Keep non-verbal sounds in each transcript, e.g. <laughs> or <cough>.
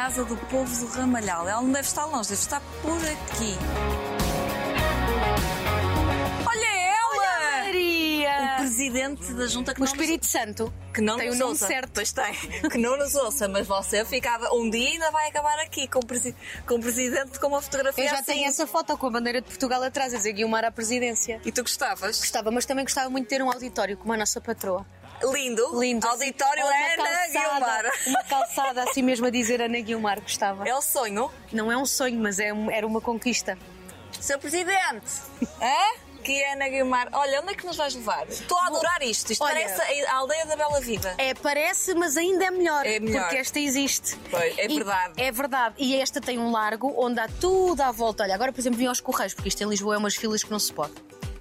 Casa do Povo do Ramalhal. Ela não deve estar longe, deve estar por aqui. Olha ela! Maria! O presidente da junta que O não Espírito Santo. nos, que não tem nos o nome ouça. certo. Pois tem. Que não nos ouça, mas você ficava. Um dia ainda vai acabar aqui com o, presi- com o presidente com uma fotografia Eu já assim. tenho essa foto com a bandeira de Portugal atrás, a dizer Guilmar à presidência. E tu gostavas? Gostava, mas também gostava muito de ter um auditório como a nossa patroa. Lindo. Lindo. Auditório Ou uma Ana calçada, Guilmar. Uma calçada assim mesmo a dizer Ana Guilmar, gostava. É o sonho. Não é um sonho, mas é um- era uma conquista. Seu presidente. Hã? <laughs> Que é Ana Guilmar. Olha, onde é que nos vais levar? Estou a adorar isto. Isto Olha- parece a aldeia da Bela Vida. É, parece, mas ainda é melhor. É melhor. Porque esta existe. Pois, é E- verdade. é verdade. E esta tem um largo onde há tudo à volta. Olha, agora, por exemplo, vim aos Correios, porque isto em Lisboa é umas filas que não se pode.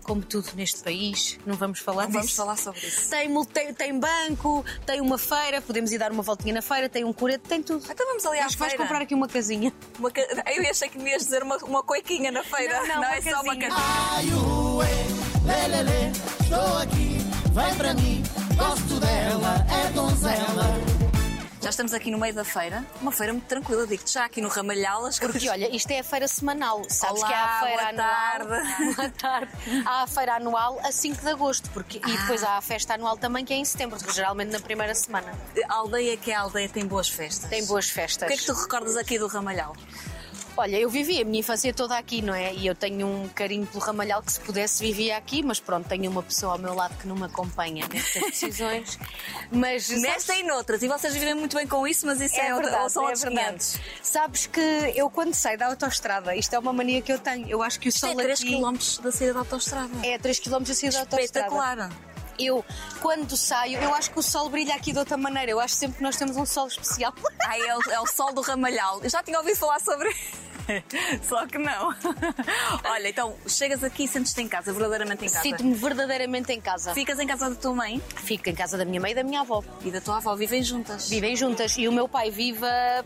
Como tudo neste país, não vamos falar Não vamos disso. falar sobre isso. Tem, tem, tem banco, tem uma feira, podemos ir dar uma voltinha na feira, tem um coreto, tem tudo. Então vamos ali à Acho que vais feira. comprar aqui uma casinha. Uma ca- <laughs> Eu achei que me ias dizer uma, uma coiquinha na feira. Não, não, uma é só uma casinha. casinha. Ai, ué, lê, lê, lê, estou aqui, vem para mim, gosto dela, é donzela. Já estamos aqui no meio da feira. Uma feira muito tranquila, digo-te já aqui no Ramalhal. As Porque olha, isto é a feira semanal. Sabes Olá, que há a feira boa anual. tarde. <laughs> Boa tarde. Há a feira anual a 5 de agosto. Porque, Ah. E depois há a festa anual também, que é em setembro, geralmente na primeira semana. A aldeia que é a aldeia tem boas festas. Tem boas O festas. que é que tu recordas aqui do Ramalhal? Olha, eu vivi a minha infância toda aqui, não é? E eu tenho um carinho pelo Ramalhal que se pudesse vivia aqui, mas pronto, tenho uma pessoa ao meu lado que não me acompanha nestas <laughs> decisões. Mas Nesta e noutras. E vocês vivem muito bem com isso, mas isso é, É verdade, são é outros verdade. 500. Sabes que eu quando saio da autoestrada, isto é uma mania que eu tenho, eu acho que o Isto é sol 3 aqui km da saída da autostrada. é a 3 km da saída da autoestrada. Espetacular. Eu, quando saio, eu acho que o sol brilha aqui de outra maneira. Eu acho sempre que nós temos um sol especial. Ai, é, o, é o sol do Ramalhal. Eu já tinha ouvido falar sobre. <laughs> <laughs> Só que não. <laughs> Olha, então chegas aqui e sentes-te em casa, verdadeiramente em casa. Sinto-me verdadeiramente em casa. Ficas em casa da tua mãe Fico em casa da minha mãe e da minha avó. e da tua avó, vivem juntas. Vivem juntas e o meu pai vive a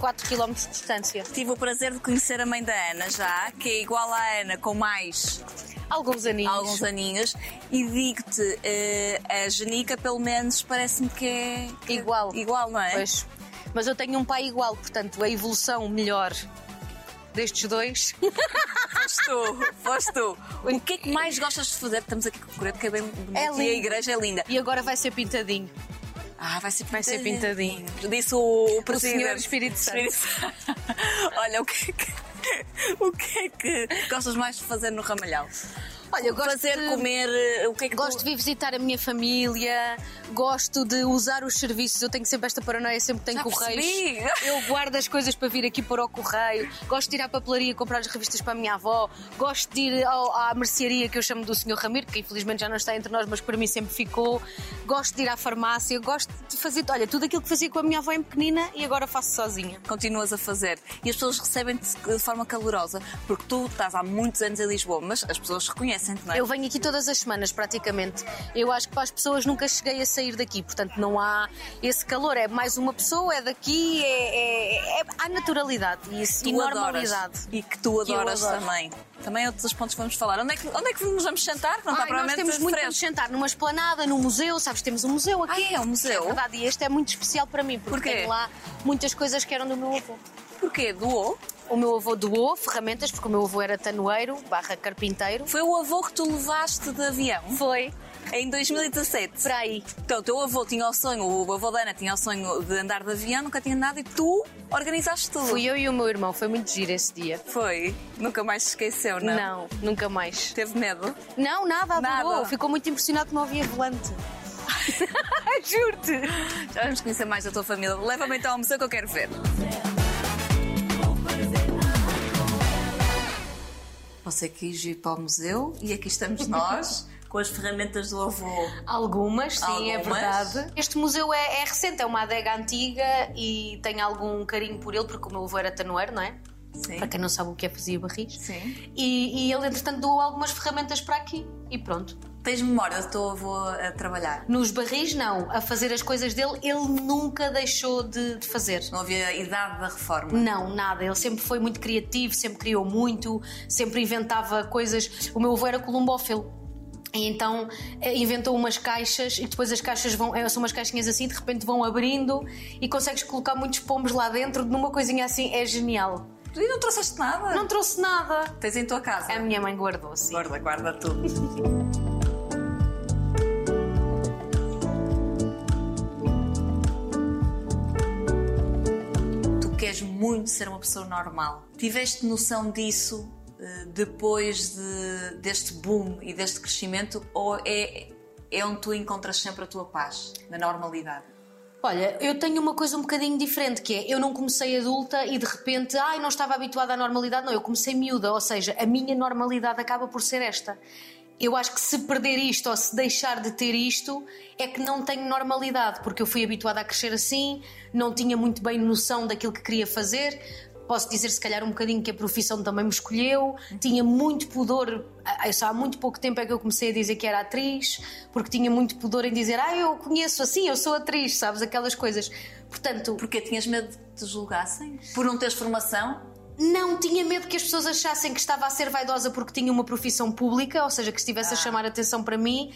4 km de distância. Tive o prazer de conhecer a mãe da Ana já, que é igual à Ana, com mais Alguns aninhos. alguns aninhos, e digo-te, eh, a Genica, pelo menos, parece-me que é que é Igual. Igual, não é? Pois. Mas eu tenho um pai igual, portanto, a evolução melhor destes dois. Foste tu, foste tu. O que é que mais gostas de fazer? Estamos aqui com o Coreto, que é bem bonito É e a igreja é linda. E agora vai ser pintadinho. Ah, vai ser Vai ser pintadinho. Disse o, o presidente. Senhor Espírito Santo. Santo. <laughs> Olha, o que é que. O que é que gostas mais de fazer no Ramalhal? Olha, eu gosto fazer, de- comer, eh, o que é que Gosto tu... de vir visitar a minha família, gosto de usar os serviços. Eu tenho sempre esta paranoia, sempre tenho Já correios. percebi. <laughs> Eu guardo as coisas para vir aqui pôr ao correio. Gosto de ir à papelaria comprar as revistas para a minha avó. Gosto de ir ao- à mercearia que eu chamo do Sr. Ramiro, que infelizmente já não está entre nós, mas para mim sempre ficou. Gosto de ir à farmácia. Gosto de fazer, olha, tudo aquilo que fazia com a minha avó em pequenina e agora faço sozinha. continuas a fazer e as pessoas recebem-te de forma calorosa porque tu estás há muitos anos em Lisboa, mas as pessoas não é? Eu venho aqui todas as semanas, praticamente. Eu acho que para as pessoas nunca cheguei a sair daqui, portanto não há esse calor. É mais uma pessoa, é daqui, é, é- é- há naturalidade e, isso, e adoras normalidade. e que tu Que adoras adoro. também. Também é outro dos pontos que vamos falar. Onde é que, onde é que nos vamos sentar? Não está Ai, nós temos muito para nos sentar numa esplanada, num museu, sabes? Temos um museu aqui. Ah, é um museu? É verdade, e este é muito especial para mim, porque Porquê? tem lá muitas coisas que eram do meu avô. Porquê? Doou? O meu avô doou ferramentas, porque o meu avô era tanoeiro, barra carpinteiro. Foi o avô que tu levaste de avião Foi em 2017. para aí. Então, o teu avô tinha o sonho, o avô da Ana tinha o sonho de andar de avião, nunca tinha nada e tu organizaste tudo. Fui eu e o meu irmão, foi muito giro esse dia. Foi. Nunca mais se esqueceu, não? Não, nunca mais. Teve medo? Não, nada, adorou. Nada. Ficou muito impressionado que não havia volante. <laughs> Juro-te. Já vamos conhecer mais da tua família. Leva-me então ao museu que eu quero ver. Você quis ir para o museu e aqui estamos nós <laughs> com as ferramentas do avô. Algumas, sim, é Algumas. verdade. Este museu é, é recente, é uma adega antiga e tenho algum carinho por ele, porque o meu avô era tanoeiro, não é? Sim. Para quem não sabe o que é fazia barris. Sim. E, e ele, entretanto, doou algumas ferramentas para aqui. E pronto. Tens memória do teu avô a trabalhar? Nos barris, não. A fazer as coisas dele, ele nunca deixou de, de fazer. Não havia idade da reforma? Não, nada. Ele sempre foi muito criativo, sempre criou muito, sempre inventava coisas. O meu avô era columbófilo. E então eh, inventou umas caixas e depois as caixas vão, eh, são umas caixinhas assim, de repente vão abrindo e consegues colocar muitos pombos lá dentro numa coisinha assim, é genial. E não trouxeste nada? Não trouxe nada. Tens em tua casa? A minha mãe guardou, sim. Guarda, guarda tudo. <laughs> queres muito ser uma pessoa normal. Tiveste noção disso eh, depois de, deste boom e deste crescimento ou é, é onde tu encontras sempre a tua paz, na normalidade? Olha, eu tenho uma coisa um bocadinho diferente, que é eu não comecei adulta e de repente, ai, não estava habituada à normalidade, não, eu comecei miúda, ou seja, a minha normalidade acaba por ser esta. Eu acho que se perder isto ou se deixar de ter isto é que não tenho normalidade, porque eu fui habituada a crescer assim, não tinha muito bem noção daquilo que queria fazer, posso dizer se calhar um bocadinho que a profissão também me escolheu, tinha muito pudor, só há muito pouco tempo é que eu comecei a dizer que era atriz, porque tinha muito pudor em dizer, ah, eu conheço assim, eu sou atriz, sabes, aquelas coisas. Portanto... Porque tinhas medo de te julgassem? Por não teres formação? Não, tinha medo que as pessoas achassem que estava a ser vaidosa porque tinha uma profissão pública, ou seja, que estivesse ah. a chamar atenção para mim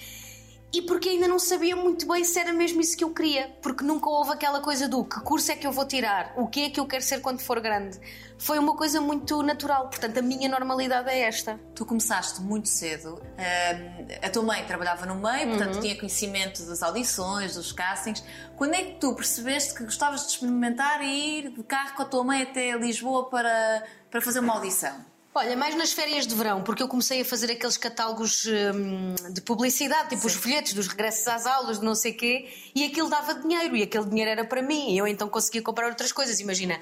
e porque ainda não sabia muito bem se era mesmo isso que eu queria, porque nunca houve aquela coisa do que curso é que eu vou tirar, o que é que eu quero ser quando for grande. Foi uma coisa muito natural, portanto a minha normalidade é esta. Tu começaste muito cedo, a tua mãe trabalhava no meio, portanto uhum. tinha conhecimento das audições, dos castings. Quando é que tu percebeste que gostavas de experimentar e ir de carro com a tua mãe até Lisboa para, para fazer uma audição? Olha, mais nas férias de verão, porque eu comecei a fazer aqueles catálogos hum, de publicidade, tipo Sim. os folhetos dos regressos às aulas, de não sei quê, e aquilo dava dinheiro, e aquele dinheiro era para mim, e eu então conseguia comprar outras coisas. Imagina,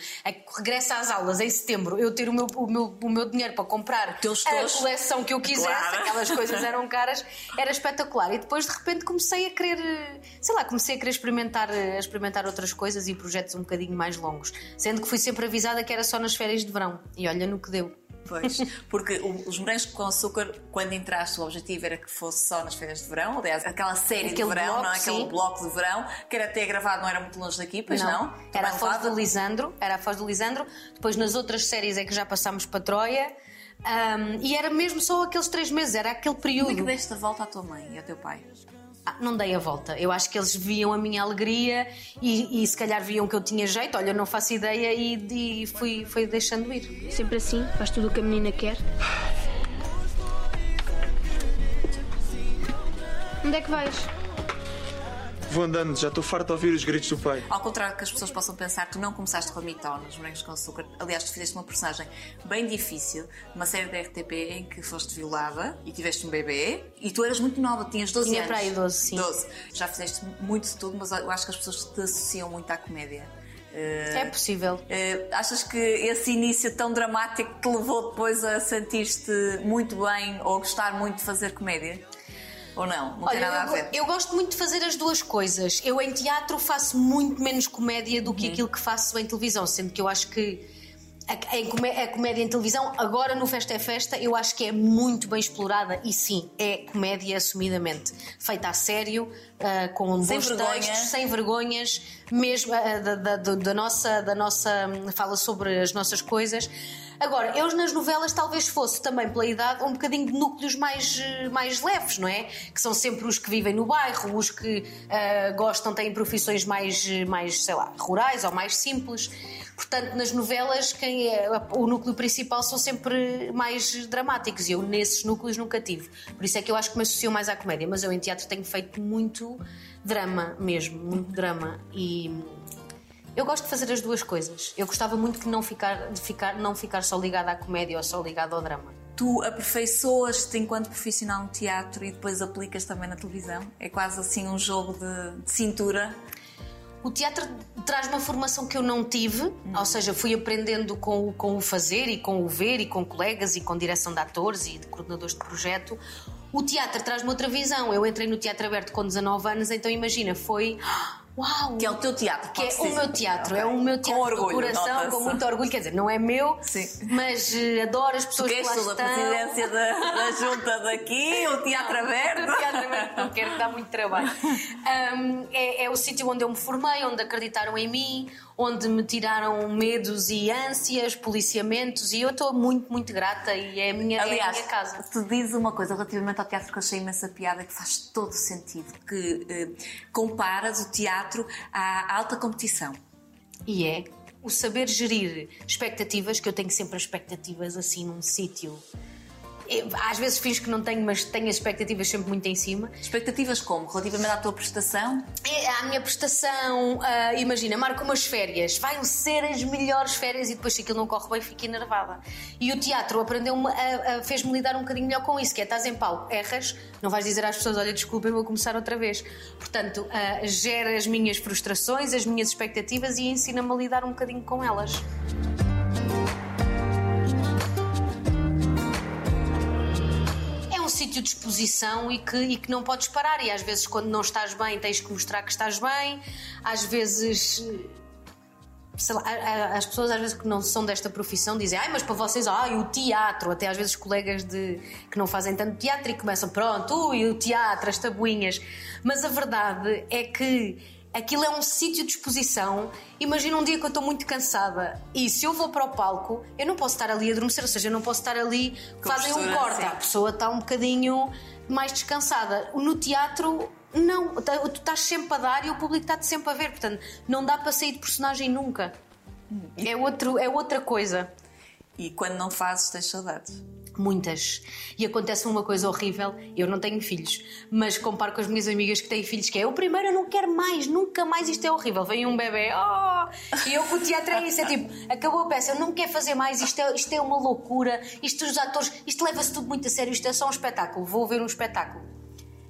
regressa às aulas em setembro, eu ter o meu, o meu, o meu dinheiro para comprar a coleção que eu quisesse, claro. aquelas coisas <laughs> eram caras, era espetacular. E depois de repente comecei a querer, sei lá, comecei a querer experimentar, a experimentar outras coisas e projetos um bocadinho mais longos, sendo que fui sempre avisada que era só nas férias de verão, e olha no que deu. Pois, porque os morangos com açúcar, quando entraste, o objetivo era que fosse só nas férias de verão, aliás, aquela série Aquele de verão, bloco, não é? Aquele bloco de verão, que era até gravado, não era muito longe daqui, pois não? não? Era a Foz do Lisandro, era a Foz do Lisandro, depois nas outras séries é que já passámos para Troia. Um, e era mesmo só aqueles três meses, era aquele período. Como é que deste a volta à tua mãe e ao teu pai? Ah, não dei a volta. Eu acho que eles viam a minha alegria e, e, se calhar viam que eu tinha jeito. Olha, não faço ideia e, e fui, fui deixando ir. Sempre assim? Faz tudo o que a menina quer? Onde é que vais? Vou andando, já estou farto de ouvir os gritos do pai. Ao contrário que as pessoas possam pensar, tu não começaste com a Mitó nos Morangos com Açúcar. Aliás, tu fizeste uma personagem bem difícil, uma série da RTP em que foste violada e tiveste um bebê e tu eras muito nova, tinhas 12 Tinha anos. Tinha para aí 12, sim. 12. Já fizeste muito de tudo, mas eu acho que as pessoas te associam muito à comédia. Uh, é possível. Uh, achas que esse início tão dramático te levou depois a sentir-te muito bem ou gostar muito de fazer comédia? Ou não? Não Olha, tem nada a ver? Eu, eu gosto muito de fazer as duas coisas. Eu em teatro faço muito menos comédia do que uhum. aquilo que faço em televisão, sendo que eu acho que a, comédia em televisão, agora no Festa é Festa, eu acho que é muito bem explorada e sim, é comédia assumidamente. Feita a sério, uh, com sem bons vergonha. textos, sem vergonhas, mesmo uh, da, da, da, nossa, da nossa. fala sobre as nossas coisas. Agora, eu nas novelas talvez fosse também pela idade um bocadinho de núcleos mais, mais leves, não é? Que são sempre os que vivem no bairro, os que uh, gostam, têm profissões mais, mais, sei lá, rurais ou mais simples. Portanto, nas novelas, quem é o núcleo principal são sempre mais dramáticos e eu nesses núcleos nunca tive. Por isso é que eu acho que me associo mais à comédia, mas eu em teatro tenho feito muito drama mesmo, muito drama e eu gosto de fazer as duas coisas. Eu gostava muito de não ficar, de ficar, não ficar só ligada à comédia ou só ligada ao drama. Tu aperfeiçoas-te enquanto profissional no teatro e depois aplicas também na televisão? É quase assim um jogo de, de cintura? O teatro traz uma formação que eu não tive, ou seja, fui aprendendo com, com o fazer e com o ver e com colegas e com direção de atores e de coordenadores de projeto. O teatro traz-me outra visão. Eu entrei no teatro aberto com 19 anos, então imagina, foi Uau! Que é o teu teatro. Que é o meu teatro, Ok. é o meu teatro Com orgulho, coração, com muito orgulho. Quer dizer, não é meu, Sim. mas eh, adoro as pessoas que lá estão. presidência da, da junta daqui, <laughs> o teatro aberto. O teatro aberto não quero, que dá muito trabalho. <laughs> Um, é, é o sítio onde eu me formei, onde acreditaram em mim, onde me tiraram medos e ânsias, policiamentos, e eu estou muito, muito grata e é a minha, é a Aliás, minha casa. tu dizes uma coisa relativamente ao teatro que eu achei imensa piada, que faz todo sentido, que eh, comparas o teatro à alta competição. E é o saber gerir expectativas, que eu tenho sempre expectativas assim num sítio. Eu, Às vezes fiz que não tenho, mas tenho as expectativas sempre muito em cima. Expectativas como? Relativamente à tua prestação? É, a minha prestação, ah, imagina, marco umas férias, vai ser as melhores férias e depois se aquilo não corre bem fico enervada. E o teatro aprendeu-me, a- a- fez-me lidar um bocadinho melhor com isso, que é estás em palco, erras, não vais dizer às pessoas, olha, desculpem, vou começar outra vez. Portanto, ah, gera as minhas frustrações, as minhas expectativas e ensina-me a lidar um bocadinho com elas. Sítio de exposição e que, e que não podes parar. E às vezes, quando não estás bem, tens que mostrar que estás bem. Às vezes. lá, as pessoas às vezes que não são desta profissão dizem ai, mas para vocês, ai, o teatro, até às vezes colegas de, que não fazem tanto teatro e começam, pronto, ui, o teatro, as tabuinhas. Mas a verdade é que aquilo é um sítio de exposição. Imagina um dia que eu estou muito cansada e se eu vou para o palco, eu não posso estar ali a adormecer, ou seja, eu não posso estar ali, Com fazem um corte, a pessoa está um bocadinho mais descansada. No teatro, não, tu estás sempre a dar e o público está-te sempre a ver, portanto, não dá para sair de personagem nunca. É, outro, é outra coisa. E quando não fazes, tens saudades. Muitas. E acontece uma coisa horrível. Eu não tenho filhos, mas comparo com as minhas amigas que têm filhos, que é o primeiro, eu não quero mais, nunca mais, isto é horrível. Vem um bebê, oh! E eu com o teatro é isso, é tipo, acabou a peça, eu não quero fazer mais, isto é, isto é uma loucura, isto os atores, isto leva-se tudo muito a sério, isto é só um espetáculo, vou ver um espetáculo.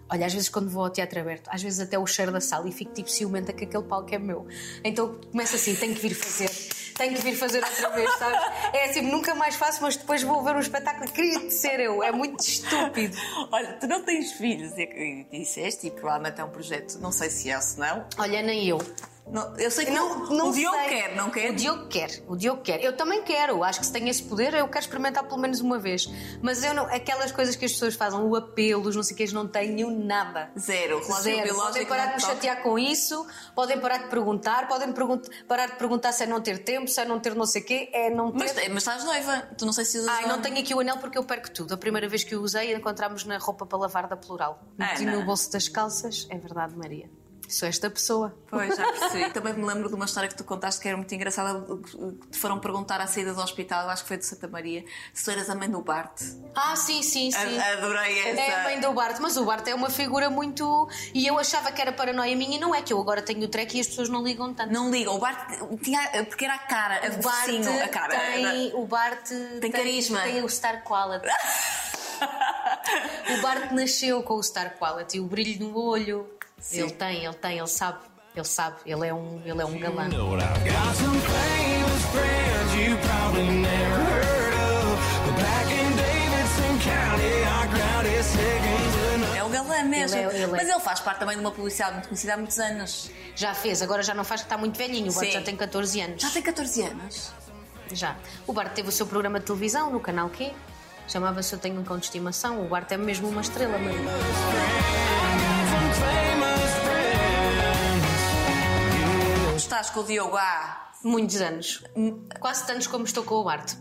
Olha, às vezes quando vou ao teatro aberto, às vezes até o cheiro da sala e fico tipo ciumenta que aquele palco é meu. Então começa assim, tenho que vir fazer, tenho que vir fazer outra vez, sabes? É assim, nunca mais faço, mas depois vou ver um espetáculo e queria ser eu. É muito estúpido. Olha, tu não tens filhos, é que disseste, e provavelmente é um projeto, não sei se é ou se não. Olha, nem eu. Não, eu sei que Não, não, o Diogo sei. quer, não quer? O Diogo quer, o Diogo quer. Eu também quero, acho que se tem esse poder, eu quero experimentar pelo menos uma vez. Mas eu não, aquelas coisas que as pessoas fazem, o apelos, não sei o que, não tenho nada. Zero. Zero. biológico Podem parar de me chatear com isso, podem parar de perguntar, podem pergun- parar de perguntar se é não ter tempo, se é não ter não sei o quê, é não ter. Mas, mas estás noiva, tu não sei se usas Ai, não tenho aqui o anel porque eu perco tudo. A primeira vez que o usei, encontramos na roupa para lavar da plural. Meti Ana. no bolso das calças, é verdade, Maria. Sou esta pessoa. Pois, já percebi. <laughs> Também me lembro de uma história que tu contaste que era muito engraçada, que te foram perguntar à saída do hospital, eu acho que foi de Santa Maria, se tu eras a mãe do Bart. Ah, sim, sim, sim. A- Adorei essa. É a mãe do Bart, mas o Bart é uma figura muito. E eu achava que era paranoia minha e não é, que eu agora tenho o track e as pessoas não ligam tanto. Não ligam, o Bart tinha. Porque era a cara, o Bart sim, a cara. tem. O Bart tem, carisma. Tem o Star Quality. <laughs> o Bart nasceu com o Star Quality, o brilho no olho. Ele tem, ele tem, ele sabe. Ele sabe, ele é um, ele é um galã. É o galã mesmo. Ele é- ele é. Mas ele faz parte também de uma publicidade muito conhecida há muitos anos. Já fez, agora já não faz que está muito velhinho. O Bart Sim. já tem 14 anos. Já tem 14 anos. Já. O Bart teve o seu programa de televisão no canal Q. Chamava-se Eu Tenho um Cão de Estimação. O Bart é mesmo uma estrela, Maria. Estás com o Diogo há Muitos anos. Quase tantos como estou com o Bart.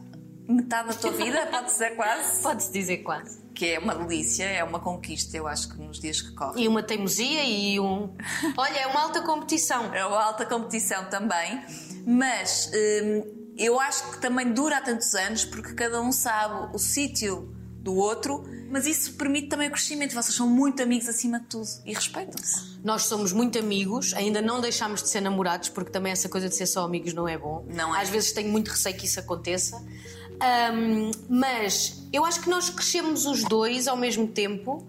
metade da tua vida, pode ser quase. <laughs> Pode-se dizer quase. Que é uma delícia, é uma conquista, eu acho que nos dias que correm. E uma teimosia e um. Olha, é uma alta competição. É uma alta competição também, mas hum, eu acho que também dura há tantos anos porque cada um sabe o sítio do outro, mas isso permite também o crescimento. Vocês são muito amigos acima de tudo e respeitam-se. Nós somos muito amigos, ainda não deixámos de ser namorados, porque também essa coisa de ser só amigos não é bom. Não é. Às vezes tenho muito receio que isso aconteça. Ahm, mas eu acho que nós crescemos os dois ao mesmo tempo.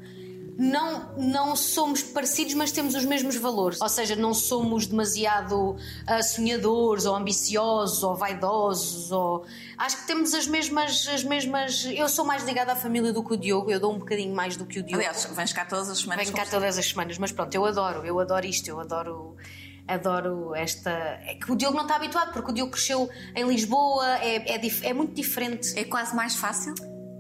Não, não somos parecidos, mas temos os mesmos valores. Ou seja, não somos demasiado ah, sonhadores, ou ambiciosos, ou vaidosos. Ou... Acho que temos as mesmas, as mesmas. Eu sou mais ligada à família do que o Diogo, eu dou um bocadinho mais do que o Diogo. Aliás, vens cá todas as semanas. Venho cá todas as semanas, mas pronto, eu adoro, eu adoro isto, eu adoro Adoro esta. É que o Diogo não está habituado, porque o Diogo cresceu em Lisboa, é, é, dif- é muito diferente. É quase mais fácil?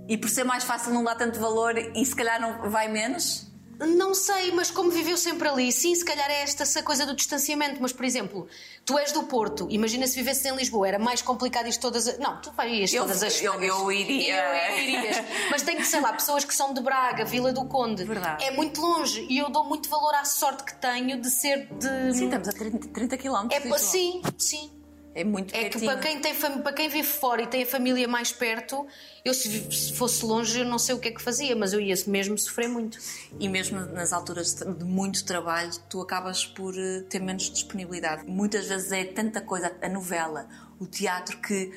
E por ser mais fácil não dá tanto valor e se calhar não vai menos? Não sei, mas como viveu sempre ali, sim, se calhar é esta essa coisa do distanciamento. Mas, por exemplo, tu és do Porto, imagina se vivesses em Lisboa, era mais complicado isto todas as. Não, tu irias Eu- todas as eu- eu iria. Eu irias. Mas tem que, sei lá, pessoas que são de Braga, Vila do Conde. Verdade. É muito longe e eu dou muito valor à sorte que tenho de ser de. Sim, estamos a 30, 30 km. é, sim, sim. É muito É que pertinho. para quem, tem, para quem vive fora e tem a família mais perto, eu se, fosse longe eu não sei o que é que fazia, mas eu ia mesmo sofrer muito. E mesmo nas alturas de de muito trabalho, tu acabas por eh, ter menos disponibilidade. Muitas vezes é tanta coisa, a novela, o teatro, que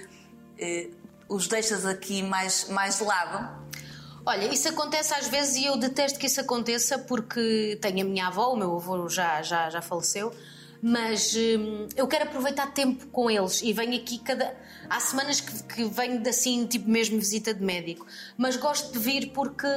eh, os deixas aqui mais, mais de lado. Olha, isso acontece às vezes e eu detesto que isso aconteça porque tenho a minha avó, o meu avô já, já, já faleceu, mas hum, eu quero aproveitar tempo com eles e venho aqui cada. Há semanas que, que venho assim, tipo mesmo visita de médico, mas gosto de vir porque.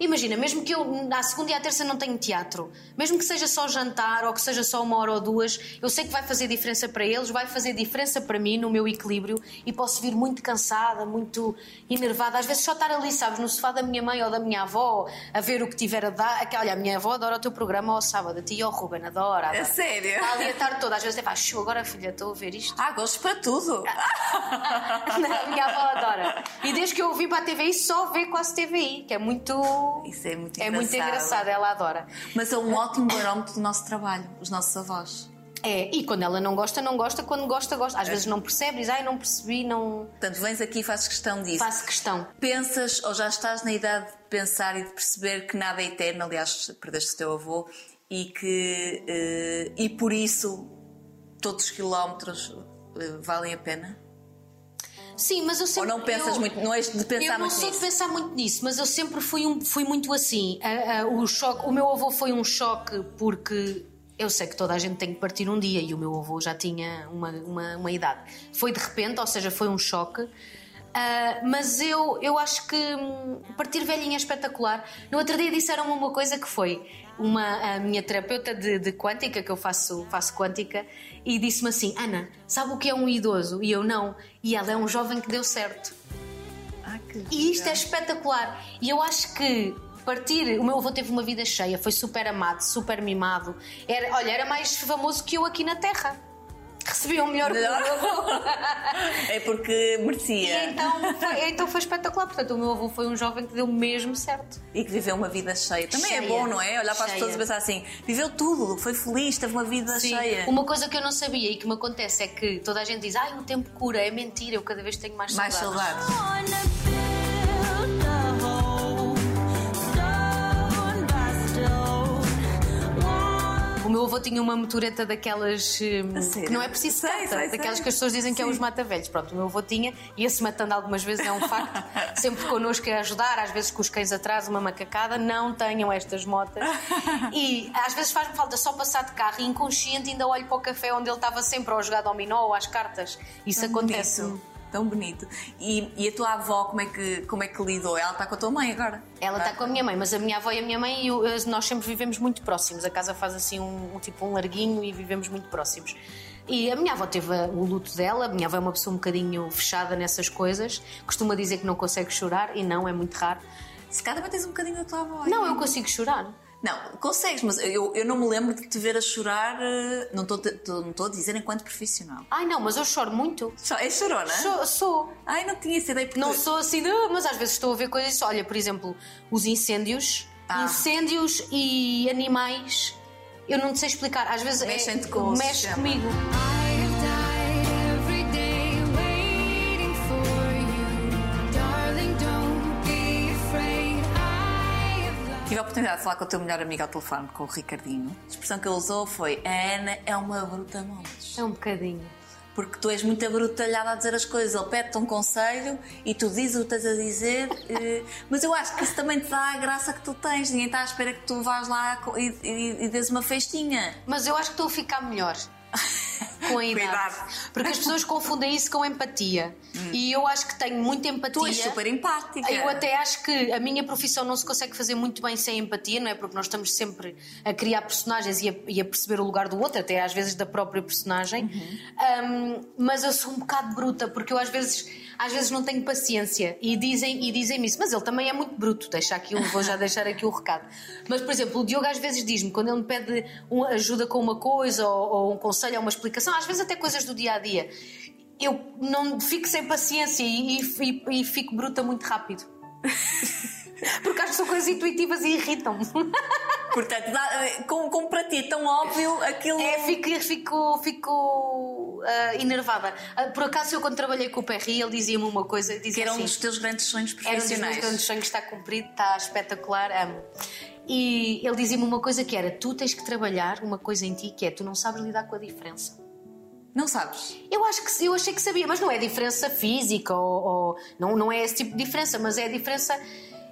Imagina, mesmo que eu à segunda e à terça não tenho teatro, mesmo que seja só jantar ou que seja só uma hora ou duas, eu sei que vai fazer diferença para eles, vai fazer diferença para mim no meu equilíbrio e posso vir muito cansada, muito enervada. Às vezes só estar ali, sabes, no sofá da minha mãe ou da minha avó, a ver o que tiver a dar. Aqui, Olha, a minha avó adora o teu programa ao sábado, a ti ao Ruben, adora. adora. É sério? Está ali a tarde toda, às vezes é pá, "Shoo, agora filha, estou a ver isto. Ah, gosto para tudo. <laughs> Não, a minha avó adora. E desde que eu vim para a TVI, só vê quase TVI, que é muito. Isso é muito É muito engraçado. engraçado, ela adora. Mas é um ótimo barómetro do nosso trabalho, os nossos avós. É, e quando ela não gosta, não gosta, quando gosta, gosta. Às vezes não percebe, diz, ai, não percebi, não Portanto, vens aqui e fazes questão disso. faço questão. Pensas, ou já estás na idade de pensar e de perceber que nada é eterno, aliás, perdeste o teu avô, e que. eh, e por isso todos os quilómetros eh, valem a pena? Sim, mas eu Ou sempre. não pensas eu- muito, não és de pensar eu não muito sou nisso? de pensar muito nisso, mas eu sempre fui, um, fui muito assim. A- a- o, choque, o meu avô foi um choque porque eu sei que toda a gente tem que partir um dia e o meu avô já tinha uma, uma, uma idade. Foi de repente, ou seja, foi um choque. Ah, mas eu, eu acho que hum, partir velhinha é espetacular. No outro dia disseram-me uma coisa que foi uma, a minha terapeuta de, de quântica, que eu faço, faço quântica, e disse-me assim: Ana, sabe o que é um idoso? E eu não. E ela é um jovem que deu certo. Ah, que E isto é espetacular. E eu acho que partir. O meu avô teve uma vida cheia, foi super amado, super mimado. Era, olha, era mais famoso que eu aqui na Terra. Recebia o melhor que o meu avô. É porque E merecia. então foi, então foi espetacular. Portanto, o meu avô foi um jovem que deu mesmo certo. E que viveu uma vida cheia. Também é Cheia. bom, não é? Olhar para as Cheia. pessoas e pensar assim: viveu tudo, foi feliz, teve uma vida cheia. Uma coisa que eu não sabia e que me acontece é que toda a gente diz: ai, o tempo cura, é mentira, eu cada vez tenho mais Mais saudades. O meu avô tinha uma motoreta daquelas hum, que não é preciso Sei, carta, sei, daquelas sei. que as pessoas dizem que é Sim. os mata-velhos. Pronto, o meu avô tinha, ia-se matando algumas vezes, é um facto. <laughs> Sempre connosco a ajudar, às vezes com os cães atrás, uma macacada, não tenham estas motas. <laughs> E às vezes faz-me falta só passar de carro e inconsciente ainda olho para o café onde ele estava sempre ou a jogar dominó ou às cartas. Isso acontece. bonito, Tão bonito. E, e a tua avó, como é, que, como é que lidou? Ela está com a tua mãe agora? Ela está com a minha mãe, mas a minha avó e a minha mãe, eu- nós sempre vivemos muito próximos. A casa faz assim um, um tipo um larguinho e vivemos muito próximos. E a minha avó teve o luto dela. A minha avó é uma pessoa um bocadinho fechada nessas coisas. Costuma dizer que não consegue chorar e não, é muito raro. Se calhar tens um bocadinho da tua avó. Não, eu consigo chorar. Não, consegues, mas eu, eu não me lembro de te ver a chorar. eh, Não estou a dizer enquanto profissional. Ai não, mas eu choro muito. É chorona? Sou, sou. Ai, não tinha essa ideia. Porque... Não sou assim, de, mas às vezes estou a ver coisas. Olha, por exemplo, os incêndios. Ah. Incêndios e animais. Eu não sei explicar. Às vezes é- Mexem-te com o mexe comigo. Oportunidade de falar com o teu melhor amigo ao telefone, com o Ricardinho. A expressão que ele usou foi: A Ana é uma bruta moles. É um bocadinho. Porque tu és muito abrutalhada a dizer as coisas. Ele pede-te um conselho e tu dizes o que estás a dizer. eh, Mas eu acho que isso também te dá a graça que tu tens. Ninguém está à espera que tu vás lá e, e, e dês uma festinha. Mas eu acho que estou a ficar melhor. <laughs> com a idade. idade. Porque as pessoas confundem isso com empatia. E eu acho que tenho muita empatia. Tu és super empática. Eu até acho que a minha profissão não se consegue fazer muito bem sem empatia, não é? Porque nós estamos sempre a criar personagens e a, e a perceber o lugar do outro, até às vezes da própria personagem. Um, mas eu sou um bocado bruta, porque eu às vezes, às vezes não tenho paciência e dizem e dizem isso. Mas ele também é muito bruto, deixa aqui, vou já deixar aqui o recado. Mas, por exemplo, o Diogo às vezes diz-me, quando ele me pede ajuda com uma coisa ou, ou um conselho ou uma explicação, às vezes até coisas do dia a dia. Eu não fico sem paciência e, e- e fico bruta muito rápido. <laughs> Porque acho que são coisas intuitivas e irritam-me. <laughs> Portanto, dá- como, como para ti é tão óbvio aquilo. É, fico, fico, fico ah, enervada. Ah, por acaso, eu quando trabalhei com o Perry, ele dizia-me uma coisa: dizia que era um assim, dos teus grandes sonhos era um dos meus profissionais. grandes sonhos, está cumprido, está espetacular, amo. E ele dizia-me uma coisa que era: tu tens que trabalhar uma coisa em ti que é tu não sabes lidar com a diferença. Não sabes? Eu acho que eu achei que sabia, mas não é diferença física ou, ou- não, não é esse tipo de diferença, mas é a diferença.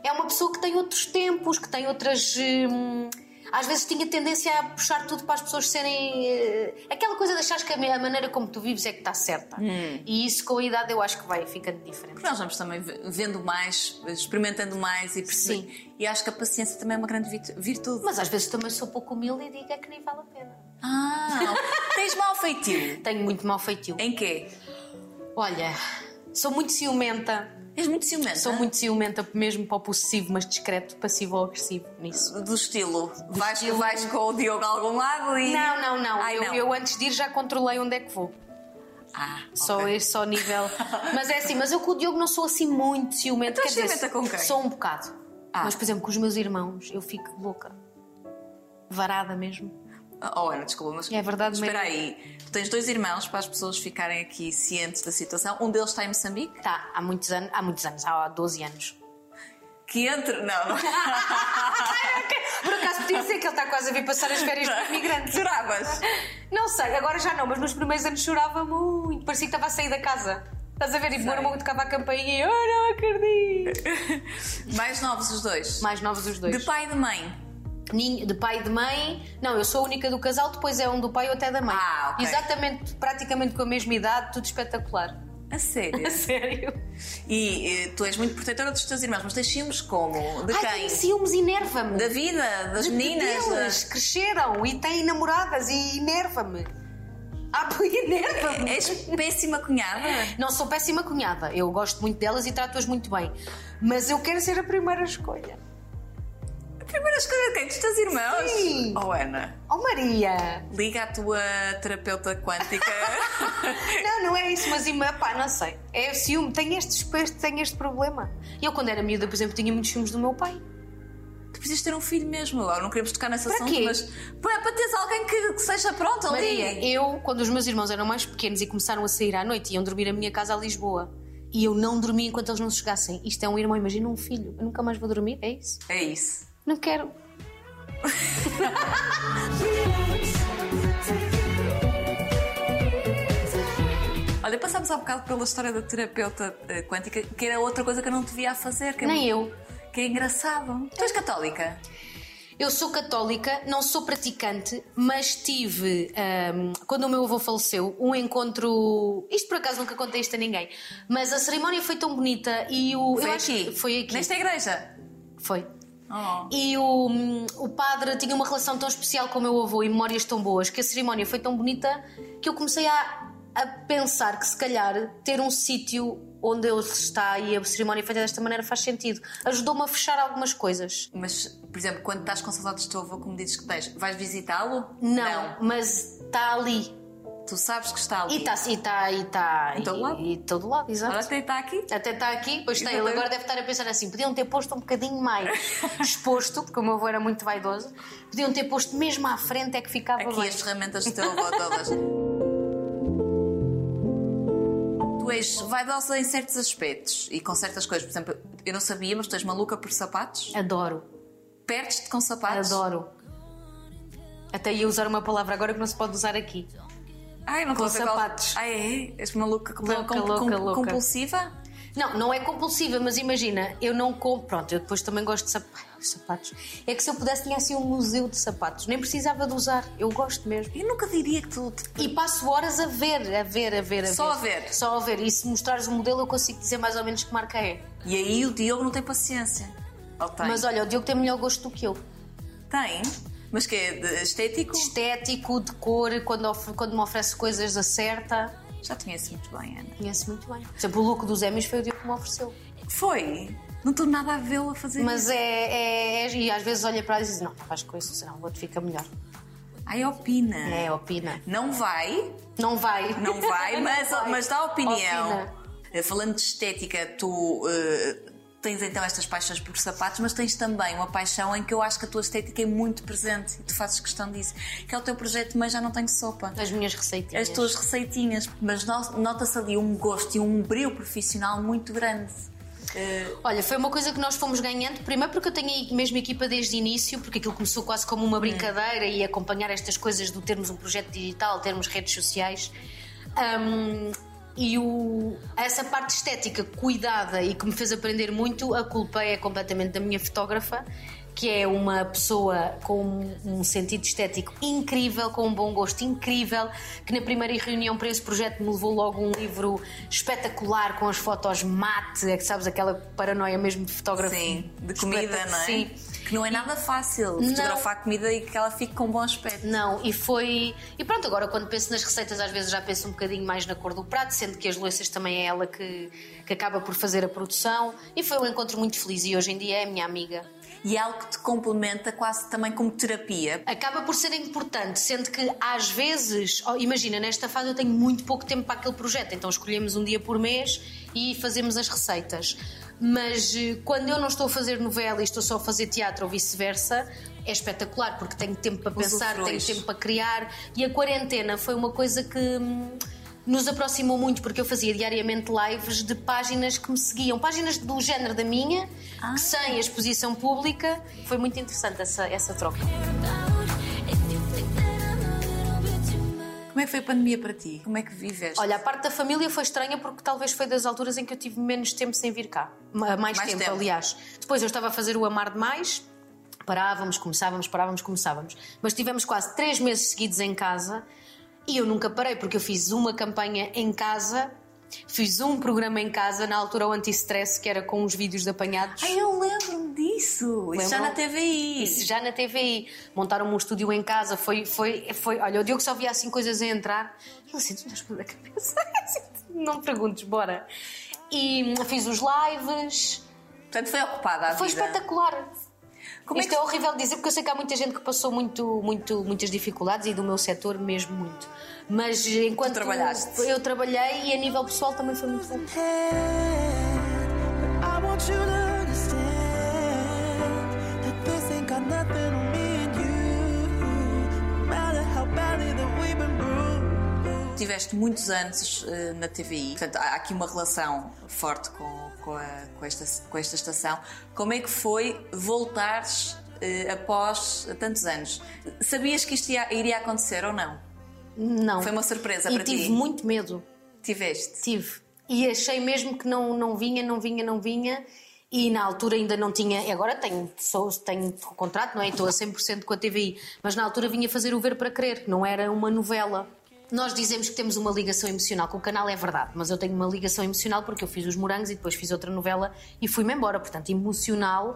É uma pessoa que tem outros tempos, que tem outras. hum, às vezes tinha tendência a puxar tudo para as pessoas serem. eh, aquela coisa de achares que a maneira como tu vives é que está certa. E isso com a idade eu acho que vai ficando diferente. Porque nós vamos também ve- vendo mais, experimentando mais e percebendo. E acho que a paciência também é uma grande virtude. Mas às vezes também sou pouco humilde e digo é que nem vale a pena. Ah, <laughs> tens mau feitio. Tenho muito mau feitio. Em quê? Olha, sou muito ciumenta. És muito ciumenta. Sou muito ciumenta, mesmo para o possessivo, mas discreto, passivo ou agressivo nisso. Do estilo. vais, estilo- vais com o Diogo a algum lado e. Não, não, não. Ai, eu, não. eu antes de ir já controlei onde é que vou. Ah, Só ok. esse, só nível. <laughs> Mas é assim, mas eu com o Diogo não sou assim muito ciumenta. Então quer dizer, ciumenta com quem? Sou um bocado. Ah. Mas, por exemplo, com os meus irmãos, eu fico louca. Varada mesmo. Oh, Ana, desculpa, mas. É verdade Espera mesmo. aí. Tu tens dois irmãos para as pessoas ficarem aqui cientes da situação. Um deles está em Moçambique. Tá, há muitos anos, há muitos anos, há 12 anos. Que entre. Não. <laughs> Por acaso podia dizer que ele está quase a vir passar as férias de imigrante. Choravas. Não sei, agora já não, mas nos primeiros anos chorava muito. Parecia que estava a sair da casa. Estás a ver? E o meu irmão tocava a campainha e eu não acredito. <laughs> Mais novos os dois. Mais novos os dois. De pai e de mãe. De pai e de mãe. Não, eu sou a única do casal, depois é um do pai ou até da mãe. Ah, ok. Exatamente, praticamente com a mesma idade, tudo espetacular. A sério. <laughs> Sério? E eh, tu és muito protetora dos teus irmãos, mas tens ciúmes como? De Ai, quem? tenho ciúmes e enerva-me. Da vida, das De- meninas. deles, cresceram e têm namoradas e enerva-me. Ah, <laughs> enerva-me. da- És péssima cunhada. Não sou péssima cunhada, eu gosto muito delas e trato-as muito bem. Mas eu quero ser a primeira escolha. A primeira escolha de quem? Dos teus irmãos? Sim. Oh, Ana, Oh Maria! liga à tua terapeuta quântica. <laughs> Não, não é isso, mas pá, não sei. É ciúme, tenho este, tenho este problema. Eu, quando era miúda, por exemplo, tinha muitos ciúmes do meu pai. tu precisas ter um filho mesmo. Agora não queremos tocar nesse Para assunto, quê? mas para, para teres alguém que, que seja pronto ali. Maria, eu, quando os meus irmãos eram mais pequenos e começaram a sair à noite, iam dormir à minha casa a Lisboa. E eu não dormia enquanto eles não chegassem. Isto é um irmão, imagina um filho. Eu nunca mais vou dormir, é isso? É isso. Não quero. <laughs> Olha, passámos há bocado pela história da terapeuta eh, quântica, que era outra coisa que eu não te via a fazer. Que é Nem eu. Que é engraçado. Tu és católica? Eu sou católica, não sou praticante, mas tive, ahm, quando o meu avô faleceu, um encontro. Isto por acaso nunca contei isto a ninguém, mas a cerimónia foi tão bonita e o. Foi eu acho aqui? que foi aqui. Nesta igreja? Foi. Oh. E o, o padre tinha uma relação tão especial com o meu avô e memórias tão boas que a cerimónia foi tão bonita que eu comecei a, a pensar que se calhar ter um sítio onde ele está e a cerimónia feita desta maneira faz sentido. Ajudou-me a fechar algumas coisas. Mas, por exemplo, quando estás com saudades do teu avô, como dizes que tens, vais visitá-lo? Não, mas está ali. Tu sabes que está ali. E está e tá, e tá, Em todo e- lado? E, todo lado, exato. Olha, até está aqui. Até está aqui, pois está. Ele agora deve estar a pensar assim: podiam ter posto um bocadinho mais <laughs> exposto, porque o meu avô era muito vaidoso, podiam ter posto mesmo à frente, é que ficava Aqui bem. as ferramentas do <laughs> teu avô todas. tu és vaidosa em certos aspectos e com certas coisas. Por exemplo, eu não sabia, mas tu és maluca por sapatos. Adoro, Perdes-te com sapatos. adoro. Até ia usar uma palavra agora que não se pode usar aqui. Ai, não Com ver qual- sapatos. Ah, é? És maluca, Louca, com- louca, com- louca. compulsiva? Não, não é compulsiva, mas imagina, eu não compro. Pronto, eu depois também gosto de sap- Ai, sapatos. É que se eu pudesse, tinha assim um museu de sapatos. Nem precisava de usar, eu gosto mesmo. Eu nunca diria que tu. E passo horas a ver, a ver, a ver, a Só ver. a ver? Só a ver. E se mostrares o modelo, eu consigo dizer mais ou menos que marca é. E aí o Diogo não tem paciência. Tem? Mas olha, o Diogo tem melhor gosto do que eu. Tem. Mas que é de estético? Estético, de cor, quando, quando me oferece coisas, acerta. Já te conheço muito bem, Ana. Conhece muito bem. Por exemplo, o look dos Emmys foi o Diogo que me ofereceu. Foi? Não estou nada a vê-lo a fazer Mas isso. é, é, é- E às vezes olha para ela e diz: Não, faz com isso, senão o outro fica melhor. Ai, opina. É, opina. Não vai, Não vai. não vai, <laughs> mas, Não vai. mas dá opinião. Opina. Eh, Falando de estética, tu eh, tens então estas paixões por sapatos, mas tens também uma paixão em que eu acho que a tua estética é muito presente e tu fazes questão disso, que é o teu projeto Mas Já Não Tenho Sopa. As minhas receitinhas. As tuas receitinhas, mas no- nota-se ali um gosto e um brilho profissional muito grande. Eh, Olha, foi uma coisa que nós fomos ganhando, primeiro porque eu tenho a mesma equipa desde o início, porque aquilo começou quase como uma brincadeira e acompanhar estas coisas do termos um projeto digital, termos redes sociais. Ahm, e o- essa parte estética cuidada e que me fez aprender muito, a culpa é completamente da minha fotógrafa, que é uma pessoa com um sentido estético incrível, com um bom gosto incrível, que na primeira reunião para esse projeto me levou logo um livro espetacular com as fotos mate, é que sabes aquela paranoia mesmo de fotografia. sim, de comida, não é? Sim. Que não é nada fácil Não. fotografar comida e que ela fique com bom aspecto. Não, e foi. E pronto, agora quando penso nas receitas, às vezes já penso um bocadinho mais na cor do prato, sendo que as louças também é ela que, que acaba por fazer a produção. E foi um encontro muito feliz e hoje em dia é a minha amiga. E é algo que te complementa quase também como terapia. Acaba por ser importante, sendo que às vezes, oh, imagina, nesta fase eu tenho muito pouco tempo para aquele projeto, então escolhemos um dia por mês e fazemos as receitas. Mas eh, quando eu não estou a fazer novela e estou só a fazer teatro ou vice-versa, é espetacular porque tenho tempo para pensar, tenho tempo para criar e a quarentena foi uma coisa que. hum, nos aproximou muito porque eu fazia diariamente lives de páginas que me seguiam, páginas do género da minha, que sem a exposição pública. Foi muito interessante essa, essa troca. Como é que foi a pandemia para ti? Como é que viveste? Olha, a parte da família foi estranha porque talvez foi das alturas em que eu tive menos tempo sem vir cá. Ma- Mais, Mais tempo, tempo. aliás. Depois eu estava a fazer o Amar Demais, parávamos, começávamos, parávamos, começávamos. Mas tivemos quase três meses seguidos em casa e eu nunca parei porque eu fiz uma campanha em casa, fiz um programa em casa, na altura o anti-stress, que era com os vídeos de apanhados. Ai, eu lembro-me disso. Isso já na TVI. Isso já na TVI. Montaram-me um estúdio em casa. Foi, foi, foi. Olha, o Diogo só via assim coisas a entrar. Ele assim, tu estás a cabeça? <laughs> Não me perguntes, bora. E hum, fiz os lives. Portanto, foi ocupada a Foi vida. espetacular. Como é Isto que- é, horrível de dizer porque eu sei que há muita gente que passou muito, muito, muitas dificuldades e do meu setor mesmo muito. Mas enquanto trabalhaste. eu trabalhei e a nível pessoal também foi muito bom. Tiveste muitos anos eh, na TVI, portanto há aqui uma relação forte com, com, a- com esta, com esta estação. Como é que foi voltares eh, após tantos anos? Sabias que isto ia- iria acontecer ou não? Não. Foi uma surpresa e para tive ti? muito medo. Tiveste? Tive. E achei mesmo que não, não vinha, não vinha, não vinha. E na altura ainda não tinha. Agora tenho, sou, tenho contrato, não é? Estou a 100% com a TVI. Mas na altura vinha fazer o Ver para Crer, que não era uma novela. Nós dizemos que temos uma ligação emocional com o canal, é verdade, mas eu tenho uma ligação emocional porque eu fiz os Morangos e depois fiz outra novela e fui-me embora. Portanto, emocional,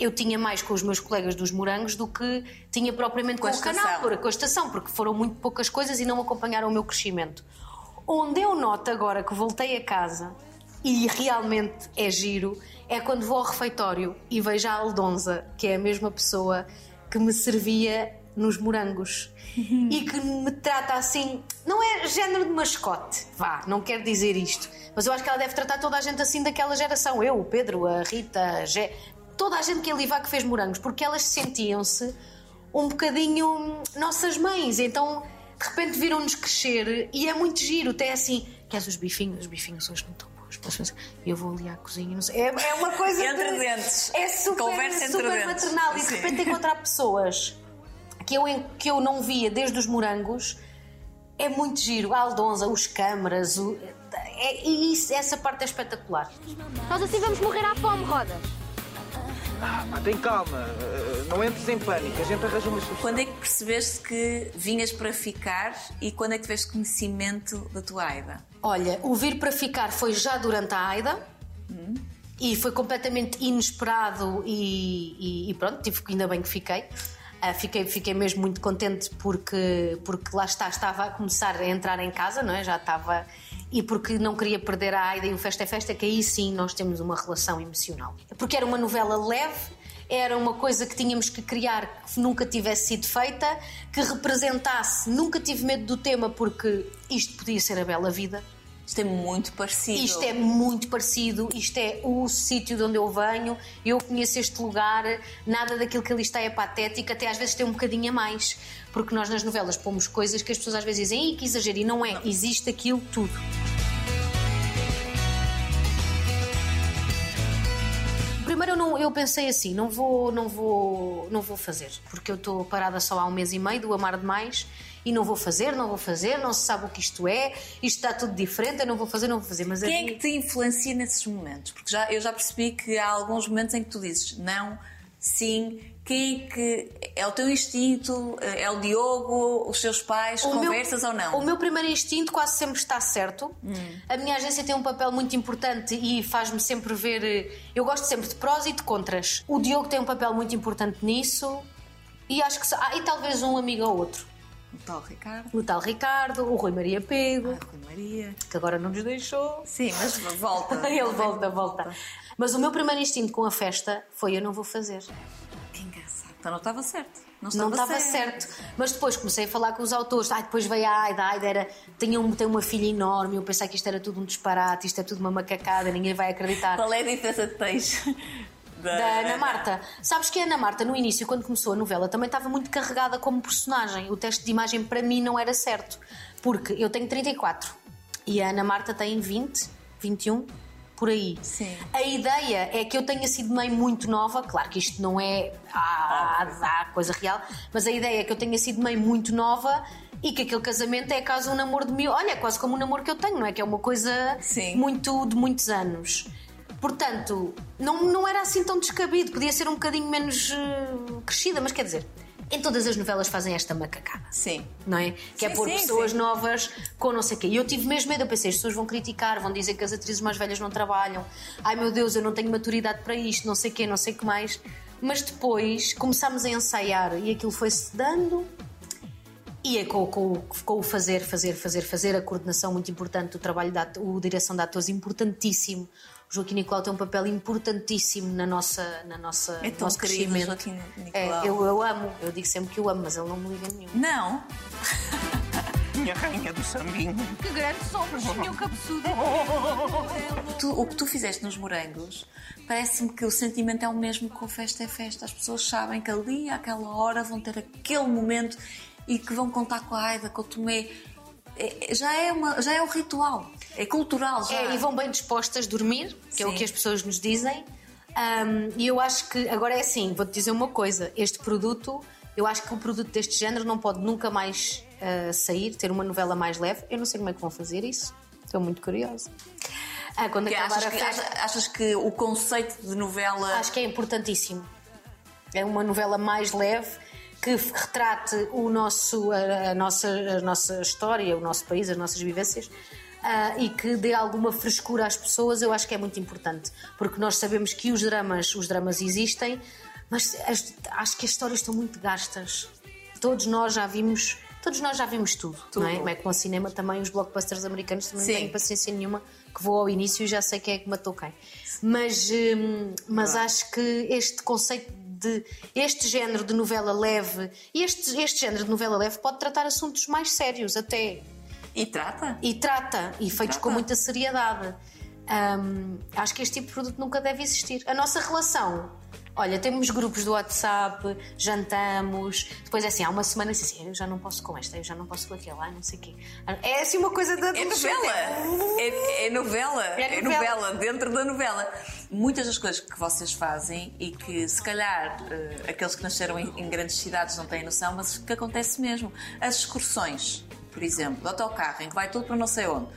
eu tinha mais com os meus colegas dos Morangos do que tinha propriamente com, Com o canal, por- com a estação, porque foram muito poucas coisas e não acompanharam o meu crescimento. Onde eu noto agora que voltei a casa e realmente é giro é quando vou ao refeitório e vejo a Aldonza, que é a mesma pessoa que me servia nos morangos e que me trata assim, não é género de mascote, vá, não quero dizer isto, mas eu acho que ela deve tratar toda a gente assim daquela geração, eu, o Pedro, a Rita, a Gé, toda a gente que ali vá que fez morangos, porque elas sentiam-se um bocadinho nossas mães, então de repente viram-nos crescer e é muito giro, até assim, queres os bifinhos? Os bifinhos hoje não estão Eu vou ali à cozinha, não sei. É, é uma coisa. <laughs> Entre de- dentes. É super, Conversa entre super dentes. maternal e de repente encontrar pessoas que eu, que eu não via desde os morangos é muito giro. A Aldonza, os câmaras, o- é- e isso- essa parte é espetacular. Nós assim vamos morrer à fome, Rodas. Ah, pá, tem calma. eh, Não entres em pânico. A gente arranja uma solução. Quando é que percebeste que vinhas para ficar e quando é que tiveste conhecimento da tua Aida? Olha, o vir para ficar foi já durante a AIDA e foi completamente inesperado e, e- e pronto, tive, ainda bem que fiquei. Ah, fiquei, fiquei mesmo muito contente porque, porque lá está, estava a começar a entrar em casa, não é? Já estava. E porque não queria perder a Aida e o Festa é Festa, que aí sim nós temos uma relação emocional. Porque era uma novela leve, era uma coisa que tínhamos que criar que nunca tivesse sido feita, que representasse, nunca tive medo do tema, porque isto podia ser a bela vida. Isto é muito parecido. Isto é muito parecido, isto é o sítio de onde eu venho, eu conheço este lugar, nada daquilo que ali está é patético, até às vezes tem um bocadinho a mais, porque nós nas novelas pomos coisas que as pessoas às vezes dizem, Ih, que exagero, e não é, existe aquilo tudo. Primeiro eu, não- eu pensei assim, não vou, não vou, não vou fazer, porque eu estou parada só há um mês e meio do Amar Demais e não vou fazer, não vou fazer, não se sabe o que isto é, isto está tudo diferente, eu não vou fazer, não vou fazer. Mas Quem é que te influencia nesses momentos? Porque já, eu já percebi que há alguns momentos em que tu dizes não, sim. Quem é que. É o teu instinto? É o Diogo? Os teus pais? O meu- conversas ou não? O meu primeiro instinto quase sempre está certo. A minha agência tem um papel muito importante e faz-me sempre ver. eh, Eu gosto sempre de prós e de contras. O Diogo tem um papel muito importante nisso e acho que. Ah, e talvez um amigo ou outro. O tal Ricardo? O tal Ricardo, o Rui Maria Pego, Ah, Rui Maria. que agora não nos deixou. Sim, mas volta. <laughs> Ele volta, volta. Mas o meu primeiro instinto com a festa foi eu não vou fazer. Que engraçado. Então não estava certo. Não Não estava, estava certo. Mas depois comecei a falar com os autores. Ai, depois veio a Aida. A Aida era, tinha um, tem uma filha enorme. Eu pensei que isto era tudo um disparate, isto é tudo uma macacada, ninguém vai acreditar. Qual é a diferença que tens da, Da Ana Marta. Sabes que a Ana Marta, no início, quando começou a novela, também estava muito carregada como personagem. O teste de imagem para mim não era certo. Porque eu tenho 34 e a Ana Marta tem 20, 21, por aí. Sim. A ideia é que eu tenha sido mãe muito nova, claro que isto não é a, a- a coisa real, mas a ideia é que eu tenha sido mãe muito nova e que aquele casamento é quase um namoro de mil. Olha, é quase como um namoro que eu tenho, não é? Que é uma coisa Sim. muito de muitos anos. Portanto, não, não era assim tão descabido, podia ser um bocadinho menos eh, crescida, mas quer dizer, em todas as novelas fazem esta macacada Sim. não é? Que é Sim, pôr sim, pessoas sim. novas com não sei o quê. E eu tive mesmo medo, eu pensei, as pessoas vão criticar, vão dizer que as atrizes mais velhas não trabalham. Ai meu Deus, eu não tenho maturidade para isto, não sei o quê, não sei o que mais. Mas depois começámos a ensaiar e aquilo foi-se dando. E é com, com, com o fazer, fazer, fazer, fazer, a coordenação muito importante, o trabalho da o direção de atores importantíssimo. O Joaquim Nicolau tem um papel importantíssimo na nossa, na nossa, É no tão nosso querido, crescimento. Joaquim É, Nicolau. eu, eu amo, eu digo sempre que o amo, mas ele não me liga nenhum. Não. Minha rainha do sambinho. Que grande somos, senhor cabeçudo. Tu- o que tu fizeste nos morangos, parece-me que o sentimento é o mesmo que o festa é festa. As pessoas sabem que ali, àquela hora, vão ter aquele momento e que vão contar com a Aida, com o Tomé. É- já, é uma, já é um ritual. É cultural já. É, e vão bem dispostas a dormir, que é o Sim. que as pessoas nos dizem. Ahm, e eu acho que, agora é assim, vou-te dizer uma coisa: este produto, eu acho que um produto deste género não pode nunca mais ah, sair, ter uma novela mais leve. Eu não sei como é que vão fazer isso, estou muito curiosa. Ah, quando Que acabar achas, a que, festa, acha- achas que o conceito de novela. acho que é importantíssimo. É uma novela mais leve que retrate o nosso, a, a nossa, a nossa história, o nosso país, as nossas vivências. Ah, e que dê alguma frescura às pessoas, eu acho que é muito importante, porque nós sabemos que os dramas, os dramas existem, mas as- acho que as histórias estão muito gastas. Todos nós já vimos, todos nós já vimos tudo, não é? Tudo. Como é que no cinema também os blockbusters americanos também Sim. não têm paciência nenhuma, que vou ao início e já sei quem é que matou quem. Mas, hum, mas acho que este conceito de este género de novela leve, este, este género de novela leve pode tratar assuntos mais sérios até E trata? e trata, e feitos Trata. com muita seriedade. Hum, acho que este tipo de produto nunca deve existir. A nossa relação, olha, temos grupos do WhatsApp, jantamos, depois é assim, há uma semana assim, eu já não posso com esta, eu já não posso com aquela, não sei o quê. É assim uma coisa da É novela! É, é novela! É É novela. novela, dentro da novela. Muitas das coisas que vocês fazem e que se calhar eh, aqueles que nasceram em, em grandes cidades não têm noção, mas que acontece mesmo. As excursões, por exemplo, do autocarro, em que vai tudo para não sei onde.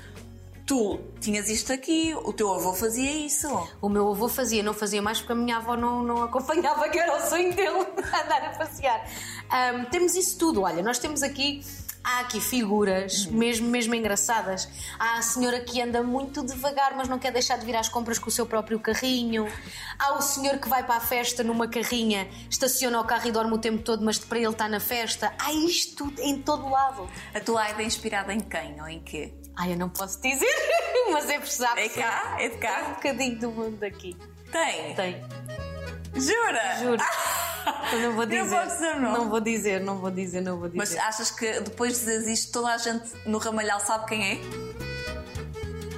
tu tinhas isto aqui, o teu avô fazia isso. O meu avô fazia, não fazia mais porque a minha avó não, não acompanhava, que era o sonho dele <laughs> andar a passear. Ahm, temos isso tudo, olha, nós temos aqui. Há aqui figuras, mesmo, mesmo engraçadas. Há a senhora que anda muito devagar, mas não quer deixar de vir às compras com o seu próprio carrinho. Há o senhor que vai para a festa numa carrinha, estaciona o carro e dorme o tempo todo, mas para ele está na festa. Há isto em todo lado. A tua Aida é inspirada em quem ou em quê? Ai, eu não posso dizer, <laughs> mas é precisar. É cá? É de Um cá? bocadinho do mundo daqui. Tem. Tem. Jura? Juro. <laughs> Eu não vou Não dizer. podes dizer o nome. Não vou dizer, não vou dizer, não vou dizer. Mas achas que depois de dizeres isto, toda a gente no Ramalhal sabe quem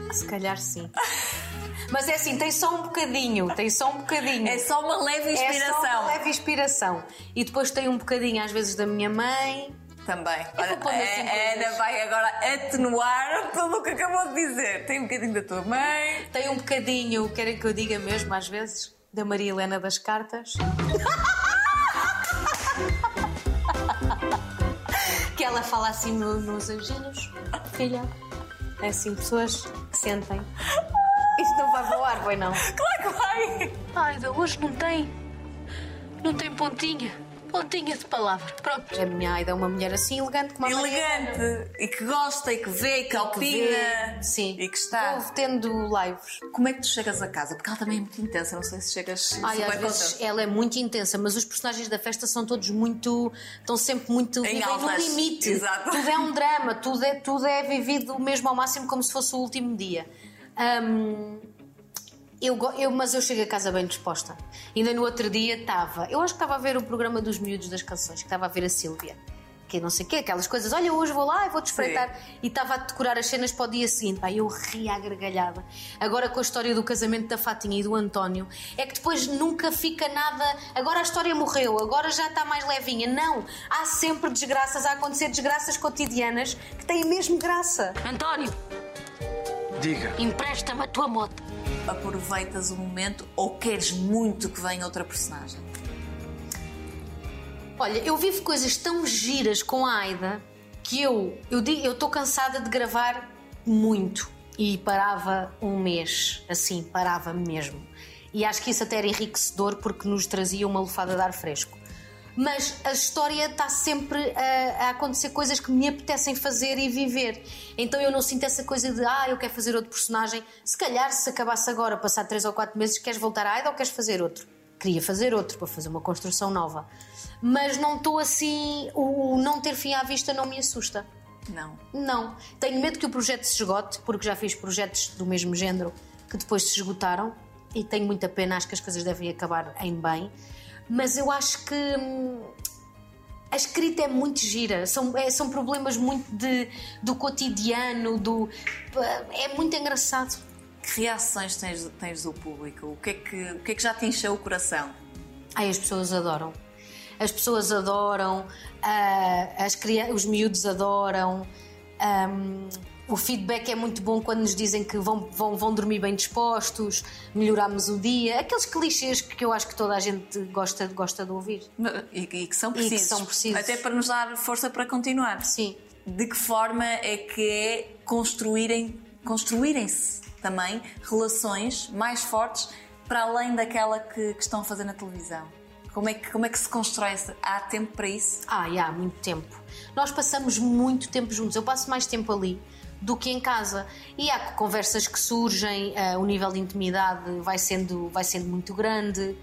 é? Se calhar sim. <laughs> Mas é assim, tem só um bocadinho, tem só um bocadinho. É só uma leve É só inspiração. uma leve inspiração. E depois tem um bocadinho, às vezes, da minha mãe. Também. Olha, assim a a Ana coisas. vai agora atenuar tudo o que acabou de dizer. Tem um bocadinho da tua mãe. Tem um bocadinho, querem que eu diga mesmo, às vezes, da Maria Helena das Cartas. que ela fala assim no- nos anjinhos. Filha, é assim, pessoas que sentem. Isto não vai voar, vai não. Claro que vai! Aida, hoje não tem. Não tem pontinha. Pontinha de palavra. Pronto. A minha Aida é uma mulher assim elegante como a. Elegante. E que gosta, e que vê, e que opina. Sim. E que está. Tendo lives. Como é que tu chegas a casa? Porque ela também é muito intensa. Não sei se chegas Ai, às vezes contente. ela é muito intensa, mas os personagens da festa são todos muito. estão sempre muito. Em no altas. limite. Exato. Tudo é um drama, tudo é, tudo é vivido mesmo ao máximo como se fosse o último dia. Hum, eu, eu, mas eu chego a casa bem disposta. Ainda no outro dia estava. Eu acho que estava a ver o programa dos miúdos das canções, que estava a ver a Sílvia. Que não sei o quê, aquelas coisas. Olha, hoje vou lá e vou-te espreitar. E estava a decorar as cenas para o dia seguinte. Pá, eu ria à gargalhada. Agora com a história do casamento da Fatinha e do António, é que depois nunca fica nada. Agora a história morreu, agora já está mais levinha. Não! Há sempre desgraças a acontecer, desgraças cotidianas que têm mesmo graça. António, Diga. empresta-me a tua moto. Aproveitas o momento ou queres muito que venha outra personagem? Olha, eu vivo coisas tão giras com a Aida que eu eu estou cansada de gravar muito e parava um mês, assim, parava mesmo. E acho que isso até era enriquecedor porque nos trazia uma lufada de ar fresco. Mas a história está sempre a, a acontecer coisas que me apetecem fazer e viver. Então eu não sinto essa coisa de, ah, eu quero fazer outro personagem. Se calhar, se acabasse agora, passar três ou quatro meses, queres voltar à Aida ou queres fazer outro? Queria fazer outro, para fazer uma construção nova. Mas não estou assim. O o não ter fim à vista não me assusta. Não. Não. Tenho medo que o projeto se esgote, porque já fiz projetos do mesmo género que depois se esgotaram e tenho muita pena, acho que as coisas devem acabar em bem. Mas eu acho que hum, a escrita é muito gira, são, é- são problemas muito de, do cotidiano, do. É muito engraçado. Que reações tens, tens do público? O que, é que, o que é que já te encheu o coração? Ai, as pessoas adoram. As pessoas adoram, ah, as os miúdos adoram. ahm, o feedback é muito bom quando nos dizem que vão, vão, vão dormir bem dispostos, melhoramos o dia. Aqueles clichês que eu acho que toda a gente gosta, gosta de ouvir. E, e que são E que precisos. são precisos. Até para nos dar força para continuar. Sim. De que forma é que é construírem, construírem-se também relações mais fortes para além daquela que, que estão a fazer na televisão? Como é que, como é que se constrói? -se? Há tempo para isso? Ah, há muito tempo. Nós passamos muito tempo juntos. Eu passo mais tempo ali do que em casa. E há conversas que surgem, ah, o nível de intimidade vai sendo, vai sendo muito grande.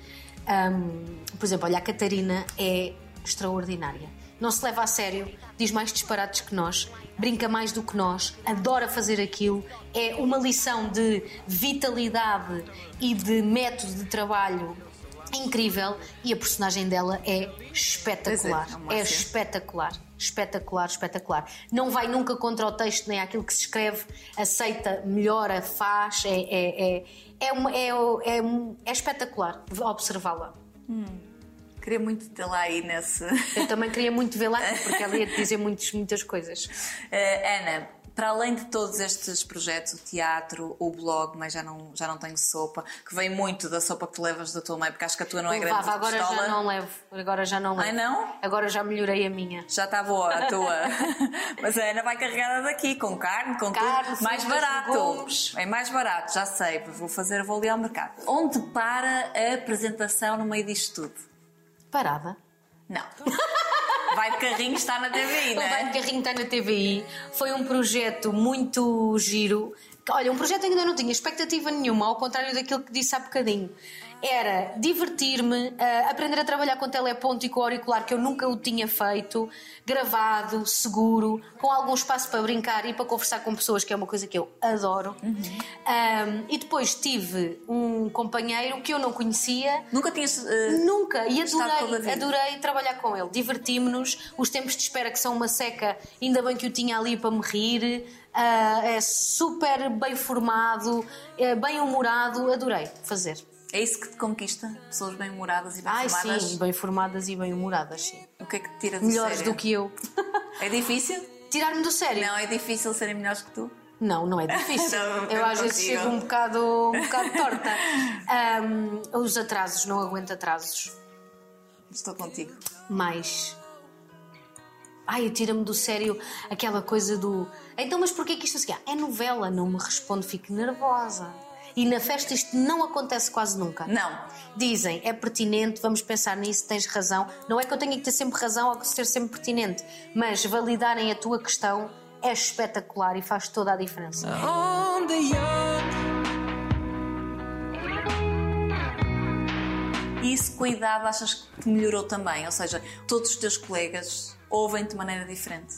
Ahm, por exemplo, olha, a Catarina é extraordinária. Não se leva a sério, diz mais disparates que nós, brinca mais do que nós, adora fazer aquilo. É uma lição de vitalidade e de método de trabalho incrível e a personagem dela é espetacular. É, é uma é assim. espetacular. Espetacular, espetacular. Não vai nunca contra o texto nem aquilo que se escreve, aceita, melhora, faz. É, é, é, é, uma- é, é, é espetacular observá-la. Queria muito tê-la aí nesse. Eu também queria muito vê-la <laughs> porque ela ia te dizer muitos, muitas coisas. Eh, Ana, para além de todos estes projetos, o teatro, o blog, mas já não, já não tenho sopa, que vem muito da sopa que tu levas da tua mãe, porque acho que a tua não é grande Levava, agora pistola. já não levo. Agora já não levo. Ai, não? Agora já melhorei a minha. Já está boa a tua. <laughs> Mas a Ana vai carregada daqui, com carne, com Carne, tudo. Mais barato. legumes. É mais barato, já sei. Vou fazer, vou ali ao mercado. Onde para a apresentação no meio disto tudo? Parada. Não. <laughs> Vai de carrinho, está na TVI, O não Vai é? de Carrinho está na TVI. Foi um projeto muito giro. Olha, um projeto que ainda não tinha expectativa nenhuma, ao contrário daquilo que disse há bocadinho. Era divertir-me, eh, aprender a trabalhar com teleponto e com auricular, que eu nunca o tinha feito, gravado, seguro, com algum espaço para brincar e para conversar com pessoas, que é uma coisa que eu adoro. Um, e depois tive um companheiro que eu não conhecia, Nunca tinhas. eh, Nunca, e adorei, adorei trabalhar com ele. Divertimos-nos, os tempos de espera que são uma seca, ainda bem que o tinha ali para me rir. Ah, é super bem formado, é bem humorado, adorei fazer. É isso que te conquista? Pessoas bem-humoradas e Ai bem-formadas? sim, bem formadas e bem humoradas, sim. O que é que te tira do Melhores sério? do que eu. <laughs> É difícil? Tirar-me do sério? Não, é difícil serem melhores que tu? Não, não é <laughs> difícil. Não, eu às vezes chego um bocado, um bocado torta. Ahm, os atrasos, não aguento atrasos. Estou contigo. mais. Ai, tira-me do sério aquela coisa do. Então, mas porquê que isto assim? É novela, não me respondo, fico nervosa. E na festa isto não acontece quase nunca. Não. Dizem, é pertinente, vamos pensar nisso, tens razão. Não é que eu tenha que ter sempre razão ou que ser sempre pertinente, mas validarem a tua questão é espetacular e faz toda a diferença. On the. E isso, cuidado, achas que melhorou também? Ou seja, todos os teus colegas ouvem-te de maneira diferente?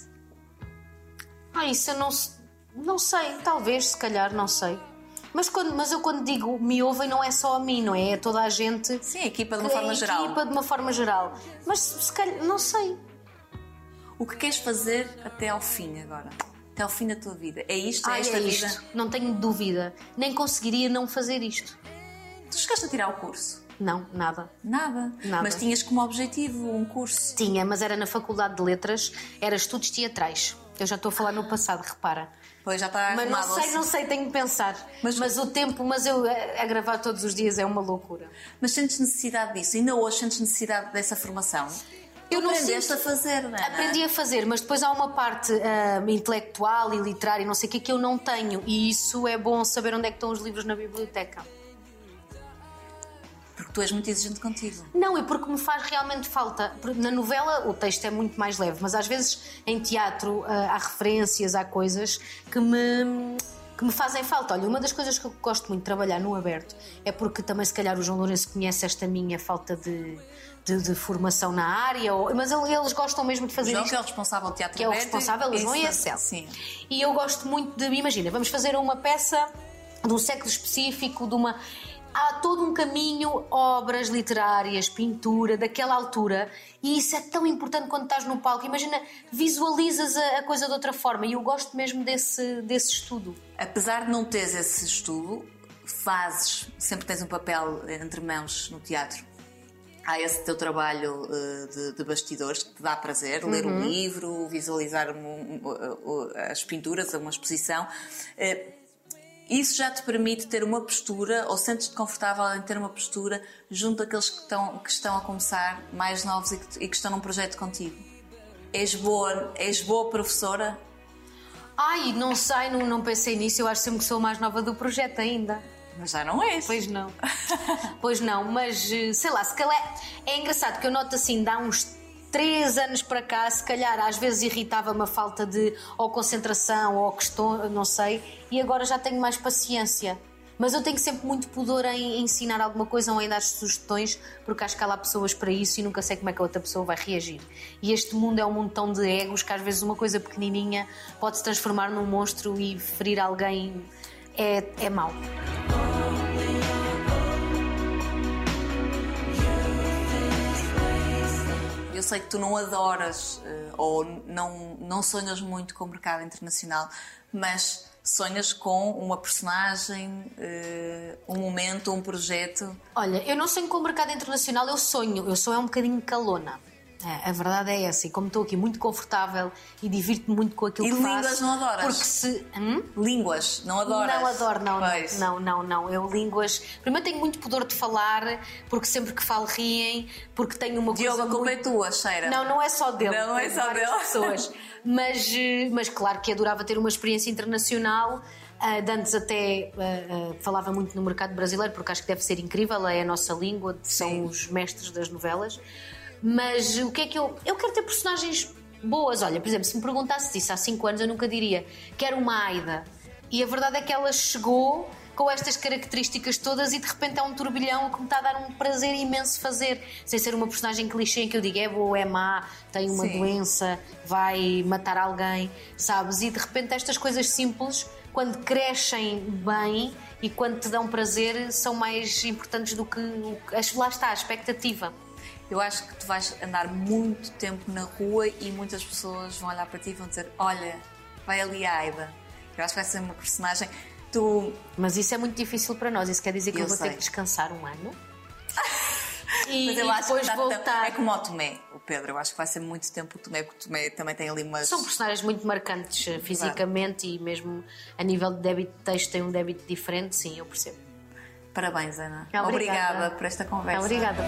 Ah, isso eu não, não sei, talvez, se calhar, não sei. Mas, quando, mas eu quando digo me ouvem não é só a mim, não é? É toda a gente. Sim, a equipa de uma a forma geral. equipa de uma forma geral. Mas se calhar, não sei. O que queres fazer até ao fim agora? Até ao fim da tua vida? É isto? É Ai, esta é vida? isto. Não tenho dúvida. Nem conseguiria não fazer isto. Tu chegaste a tirar o curso? Não, nada. Nada. Nada. Mas tinhas como objetivo um curso. Tinha, mas era na Faculdade de Letras, era estudos teatrais. Eu já estou a falar no passado, repara. Pois já está Mas não sei, não sei, tenho que pensar. Mas- Mas, o tempo, mas eu a, a gravar todos os dias é uma loucura. Mas sentes necessidade disso? Ainda hoje sentes necessidade dessa formação? Eu não Aprendeste sinto- a fazer, não é? Aprendi a fazer, mas depois há uma parte ah, intelectual e literária, e não sei o que, que eu não tenho. E isso é bom saber onde é que estão os livros na biblioteca. Porque tu és muito exigente contigo. Não, e porque me faz realmente falta. Na novela o texto é muito mais leve, mas às vezes em teatro ah, há referências, há coisas que me, que me fazem falta. Olha, uma das coisas que eu gosto muito de trabalhar no aberto é porque também, se calhar, o João Lourenço conhece esta minha falta de, de, de formação na área, ou- mas ele- eles gostam mesmo de O fazer João, isto. que é o responsável do teatro que é o responsável, o João e a isso- Cel. Sim. E eu gosto muito de. Imagina, vamos fazer uma peça de um século específico, de uma. Há todo um caminho, obras literárias, pintura, daquela altura, e isso é tão importante quando estás no palco. Imagina, visualizas a, a coisa de outra forma, e eu gosto mesmo desse, desse estudo. Apesar de não teres esse estudo, fazes, sempre tens um papel entre mãos no teatro. Há esse teu trabalho eh, de, de bastidores que te dá prazer, ler Uhum. um livro, visualizar um- um- uh, uh, as pinturas, uma exposição. Isso já te permite ter uma postura, ou sentes-te confortável em ter uma postura junto àqueles que estão, que estão a começar, mais novos e que, e que estão num projeto contigo? És boa, és boa professora? Ai, não sei, não, não pensei nisso, eu acho sempre que sou mais nova do projeto ainda. Mas já não és. Pois não. <laughs> pois não, mas eh, sei lá, se calhar. É engraçado que eu noto assim, dá uns três anos para cá, se calhar às vezes irritava-me a falta de ou concentração ou questão, não sei, e agora já tenho mais paciência. Mas eu tenho sempre muito pudor em ensinar alguma coisa ou em dar sugestões, porque acho que há lá pessoas para isso e nunca sei como é que a outra pessoa vai reagir. E este mundo é um mundo tão de egos que às vezes uma coisa pequenininha pode se transformar num monstro e ferir alguém é, é mau. Eu sei que tu não adoras eh, ou não, não sonhas muito com o mercado internacional, mas sonhas com uma personagem, eh, um momento, um projeto. Olha, eu não sonho com o mercado internacional, eu sonho. Eu sou é um bocadinho calona. A a verdade é essa, e como estou aqui muito confortável e divirto-me muito com aquilo E que faço. línguas não adoras? Porque se. Hum? Línguas, não adoras? Não adoro, não, Pois. não, não, não. Eu línguas. Primeiro tenho muito pudor de falar, porque sempre que falo riem, porque tenho uma Diogo, coisa. a culpa muito... é tua, cheira. Não, não é só dele. Não, não é só dele. pessoas. Mas, eh, mas claro que adorava ter uma experiência internacional. De antes até ah, ah, falava muito no mercado brasileiro, porque acho que deve ser incrível, é a nossa língua, são Sim. os mestres das novelas. Mas o que é que eu. Eu quero ter personagens boas. Olha, por exemplo, se me perguntasse isso há 5 anos, eu nunca diria quero uma Aida. E a verdade é que ela chegou com estas características todas e de repente é um turbilhão que me está a dar um prazer imenso fazer. Sem ser uma personagem clichê em que eu digo é boa, é má, tem uma Sim. doença, vai matar alguém, sabes? E de repente estas coisas simples, quando crescem bem e quando te dão prazer, são mais importantes do que. que- Lá está, a expectativa. Eu acho que tu vais andar muito tempo na rua e muitas pessoas vão olhar para ti e vão dizer: Olha, vai ali a Aida. Eu acho que vai ser uma personagem. Tu. Mas isso é muito difícil para nós. Isso quer dizer que eu, Eu vou sei. ter que descansar um ano <laughs> e, Mas eu acho depois que voltar. É como o Tomé, o Pedro. Eu acho que vai ser muito tempo o Tomé, porque o Tomé também tem ali umas. São personagens muito marcantes eh, fisicamente e mesmo a nível de débito de texto tem um débito diferente, sim, eu percebo. Parabéns, Ana. Obrigada, Obrigada por esta conversa. Obrigada.